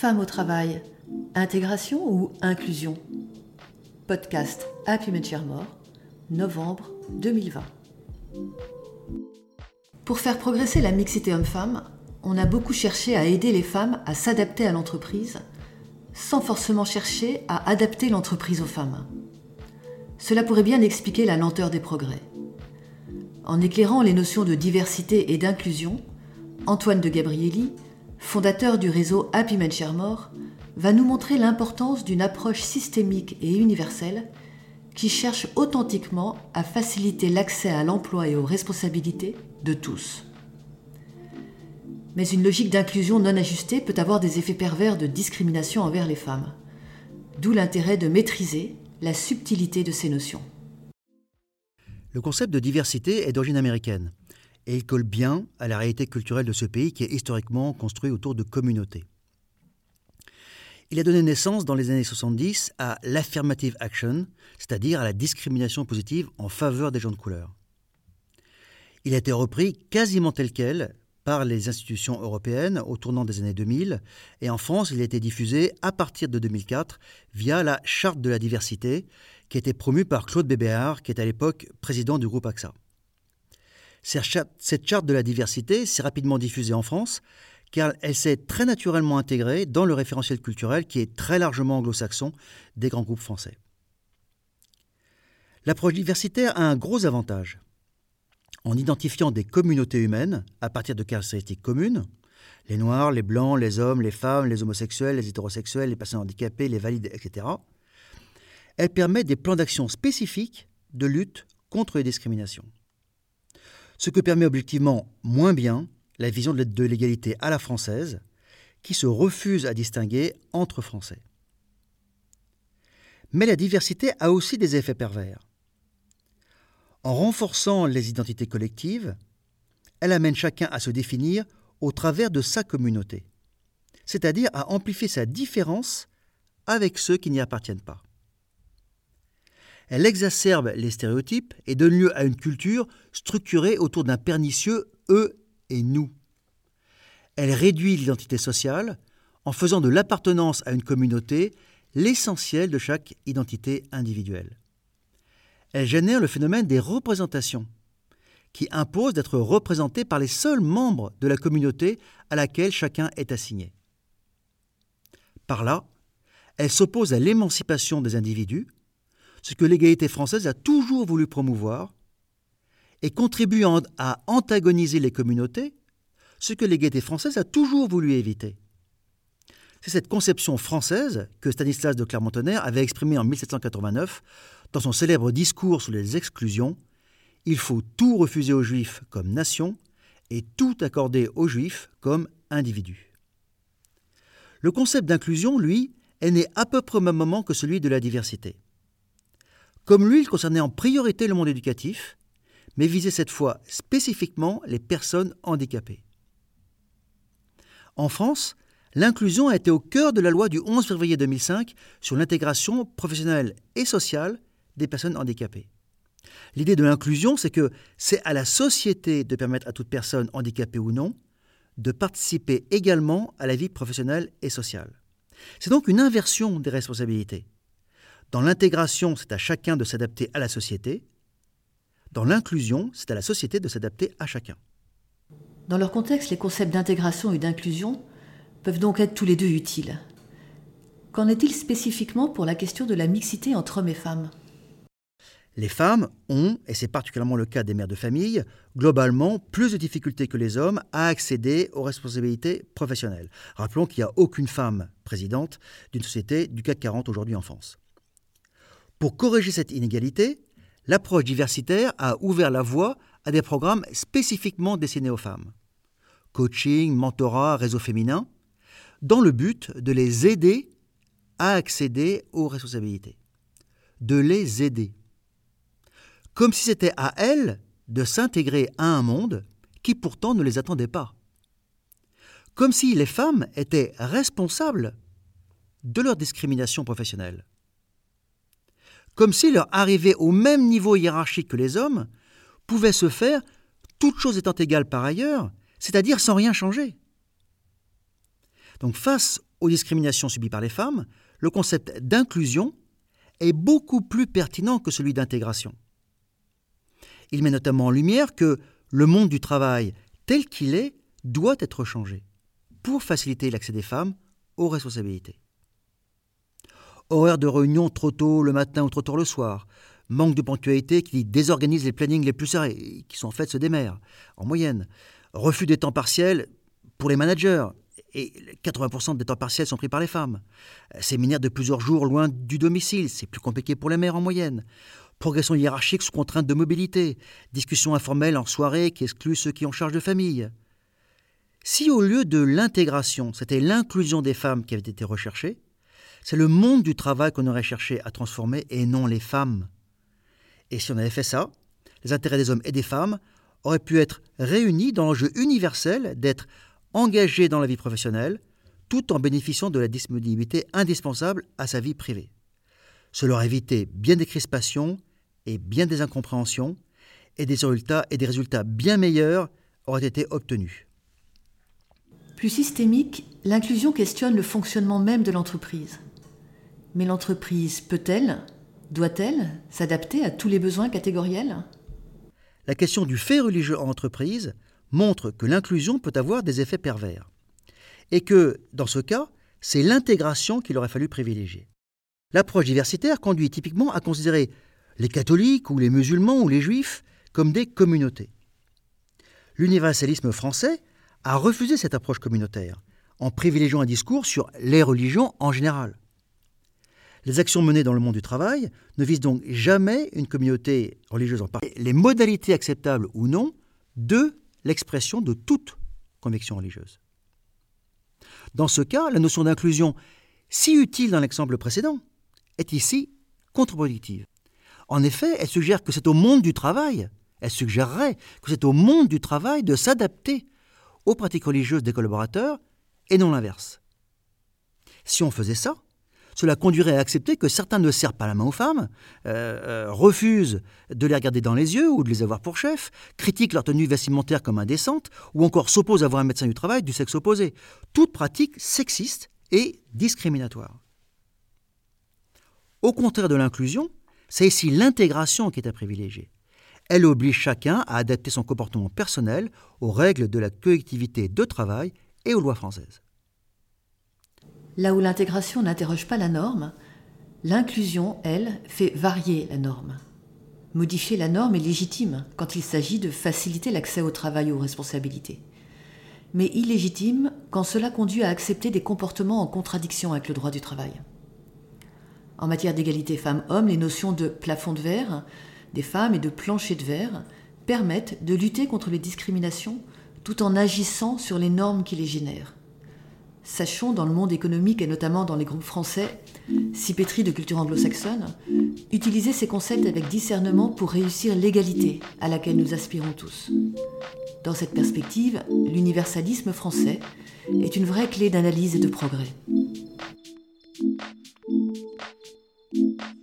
Femme au travail, intégration ou inclusion? Podcast Happy More, novembre 2020. Pour faire progresser la mixité homme-femme, on a beaucoup cherché à aider les femmes à s'adapter à l'entreprise, sans forcément chercher à adapter l'entreprise aux femmes. Cela pourrait bien expliquer la lenteur des progrès. En éclairant les notions de diversité et d'inclusion, Antoine de Gabrielli, fondateur du réseau Happy Men More, va nous montrer l'importance d'une approche systémique et universelle qui cherche authentiquement à faciliter l'accès à l'emploi et aux responsabilités de tous. Mais une logique d'inclusion non ajustée peut avoir des effets pervers de discrimination envers les femmes. D'où l'intérêt de maîtriser la subtilité de ces notions. Le concept de diversité est d'origine américaine et il colle bien à la réalité culturelle de ce pays qui est historiquement construit autour de communautés. Il a donné naissance dans les années 70 à l'affirmative action, c'est-à-dire à la discrimination positive en faveur des gens de couleur. Il a été repris quasiment tel quel par les institutions européennes au tournant des années 2000 et en France il a été diffusé à partir de 2004 via la Charte de la diversité qui été promue par Claude Bébéard qui est à l'époque président du groupe AXA. Cette charte de la diversité s'est rapidement diffusée en France car elle s'est très naturellement intégrée dans le référentiel culturel qui est très largement anglo-saxon des grands groupes français. L'approche diversitaire a un gros avantage en identifiant des communautés humaines à partir de caractéristiques communes, les noirs, les blancs, les hommes, les femmes, les homosexuels, les hétérosexuels, les personnes handicapées, les valides, etc., elle permet des plans d'action spécifiques de lutte contre les discriminations. Ce que permet objectivement moins bien la vision de l'égalité à la française, qui se refuse à distinguer entre Français. Mais la diversité a aussi des effets pervers. En renforçant les identités collectives, elle amène chacun à se définir au travers de sa communauté, c'est-à-dire à amplifier sa différence avec ceux qui n'y appartiennent pas. Elle exacerbe les stéréotypes et donne lieu à une culture structurée autour d'un pernicieux eux et nous. Elle réduit l'identité sociale en faisant de l'appartenance à une communauté l'essentiel de chaque identité individuelle elle génère le phénomène des représentations, qui impose d'être représenté par les seuls membres de la communauté à laquelle chacun est assigné. Par là, elle s'oppose à l'émancipation des individus, ce que l'égalité française a toujours voulu promouvoir, et contribue à antagoniser les communautés, ce que l'égalité française a toujours voulu éviter. C'est cette conception française que Stanislas de Clermont-Tonnerre avait exprimée en 1789 dans son célèbre discours sur les exclusions, il faut tout refuser aux juifs comme nation et tout accorder aux juifs comme individus. Le concept d'inclusion, lui, est né à peu près au même moment que celui de la diversité. Comme lui, il concernait en priorité le monde éducatif, mais visait cette fois spécifiquement les personnes handicapées. En France, l'inclusion a été au cœur de la loi du 11 février 2005 sur l'intégration professionnelle et sociale des personnes handicapées. L'idée de l'inclusion, c'est que c'est à la société de permettre à toute personne, handicapée ou non, de participer également à la vie professionnelle et sociale. C'est donc une inversion des responsabilités. Dans l'intégration, c'est à chacun de s'adapter à la société. Dans l'inclusion, c'est à la société de s'adapter à chacun. Dans leur contexte, les concepts d'intégration et d'inclusion peuvent donc être tous les deux utiles. Qu'en est-il spécifiquement pour la question de la mixité entre hommes et femmes? Les femmes ont, et c'est particulièrement le cas des mères de famille, globalement plus de difficultés que les hommes à accéder aux responsabilités professionnelles. Rappelons qu'il n'y a aucune femme présidente d'une société du CAC 40 aujourd'hui en France. Pour corriger cette inégalité, l'approche diversitaire a ouvert la voie à des programmes spécifiquement destinés aux femmes. Coaching, mentorat, réseau féminin, dans le but de les aider à accéder aux responsabilités. De les aider comme si c'était à elles de s'intégrer à un monde qui pourtant ne les attendait pas. Comme si les femmes étaient responsables de leur discrimination professionnelle. Comme si leur arrivée au même niveau hiérarchique que les hommes pouvait se faire toutes choses étant égales par ailleurs, c'est-à-dire sans rien changer. Donc face aux discriminations subies par les femmes, le concept d'inclusion est beaucoup plus pertinent que celui d'intégration. Il met notamment en lumière que le monde du travail tel qu'il est doit être changé pour faciliter l'accès des femmes aux responsabilités. Horaires de réunion trop tôt le matin ou trop tôt le soir, manque de ponctualité qui désorganise les plannings les plus serrés, qui sont en fait ceux des maires, en moyenne, refus des temps partiels pour les managers, et 80% des temps partiels sont pris par les femmes. Séminaires de plusieurs jours loin du domicile, c'est plus compliqué pour les mères en moyenne. Progression hiérarchique sous contrainte de mobilité, discussions informelles en soirée qui excluent ceux qui ont charge de famille. Si au lieu de l'intégration, c'était l'inclusion des femmes qui avait été recherchée, c'est le monde du travail qu'on aurait cherché à transformer et non les femmes. Et si on avait fait ça, les intérêts des hommes et des femmes auraient pu être réunis dans l'enjeu universel d'être engagés dans la vie professionnelle, tout en bénéficiant de la disponibilité indispensable à sa vie privée. Cela aurait évité bien des crispations et bien des incompréhensions, et des résultats, et des résultats bien meilleurs auraient été obtenus. Plus systémique, l'inclusion questionne le fonctionnement même de l'entreprise. Mais l'entreprise peut-elle, doit-elle s'adapter à tous les besoins catégoriels? La question du fait religieux en entreprise montre que l'inclusion peut avoir des effets pervers. Et que, dans ce cas, c'est l'intégration qu'il aurait fallu privilégier. L'approche diversitaire conduit typiquement à considérer les catholiques ou les musulmans ou les juifs comme des communautés. L'universalisme français a refusé cette approche communautaire en privilégiant un discours sur les religions en général. Les actions menées dans le monde du travail ne visent donc jamais une communauté religieuse en particulier. Les modalités acceptables ou non de l'expression de toute conviction religieuse. Dans ce cas, la notion d'inclusion, si utile dans l'exemple précédent, est ici contre-productive. En effet, elle suggère que c'est au monde du travail, elle suggérerait que c'est au monde du travail de s'adapter aux pratiques religieuses des collaborateurs et non l'inverse. Si on faisait ça, cela conduirait à accepter que certains ne serrent pas la main aux femmes, euh, euh, refusent de les regarder dans les yeux ou de les avoir pour chef, critiquent leur tenue vestimentaire comme indécente, ou encore s'opposent à voir un médecin du travail du sexe opposé. Toute pratique sexiste et discriminatoire. Au contraire de l'inclusion, c'est ici l'intégration qui est à privilégier. Elle oblige chacun à adapter son comportement personnel aux règles de la collectivité de travail et aux lois françaises. Là où l'intégration n'interroge pas la norme, l'inclusion, elle, fait varier la norme. Modifier la norme est légitime quand il s'agit de faciliter l'accès au travail et aux responsabilités. Mais illégitime quand cela conduit à accepter des comportements en contradiction avec le droit du travail. En matière d'égalité femmes-hommes, les notions de plafond de verre des femmes et de plancher de verre permettent de lutter contre les discriminations tout en agissant sur les normes qui les génèrent. Sachons dans le monde économique et notamment dans les groupes français, si pétris de culture anglo-saxonne, utiliser ces concepts avec discernement pour réussir l'égalité à laquelle nous aspirons tous. Dans cette perspective, l'universalisme français est une vraie clé d'analyse et de progrès. Thank you.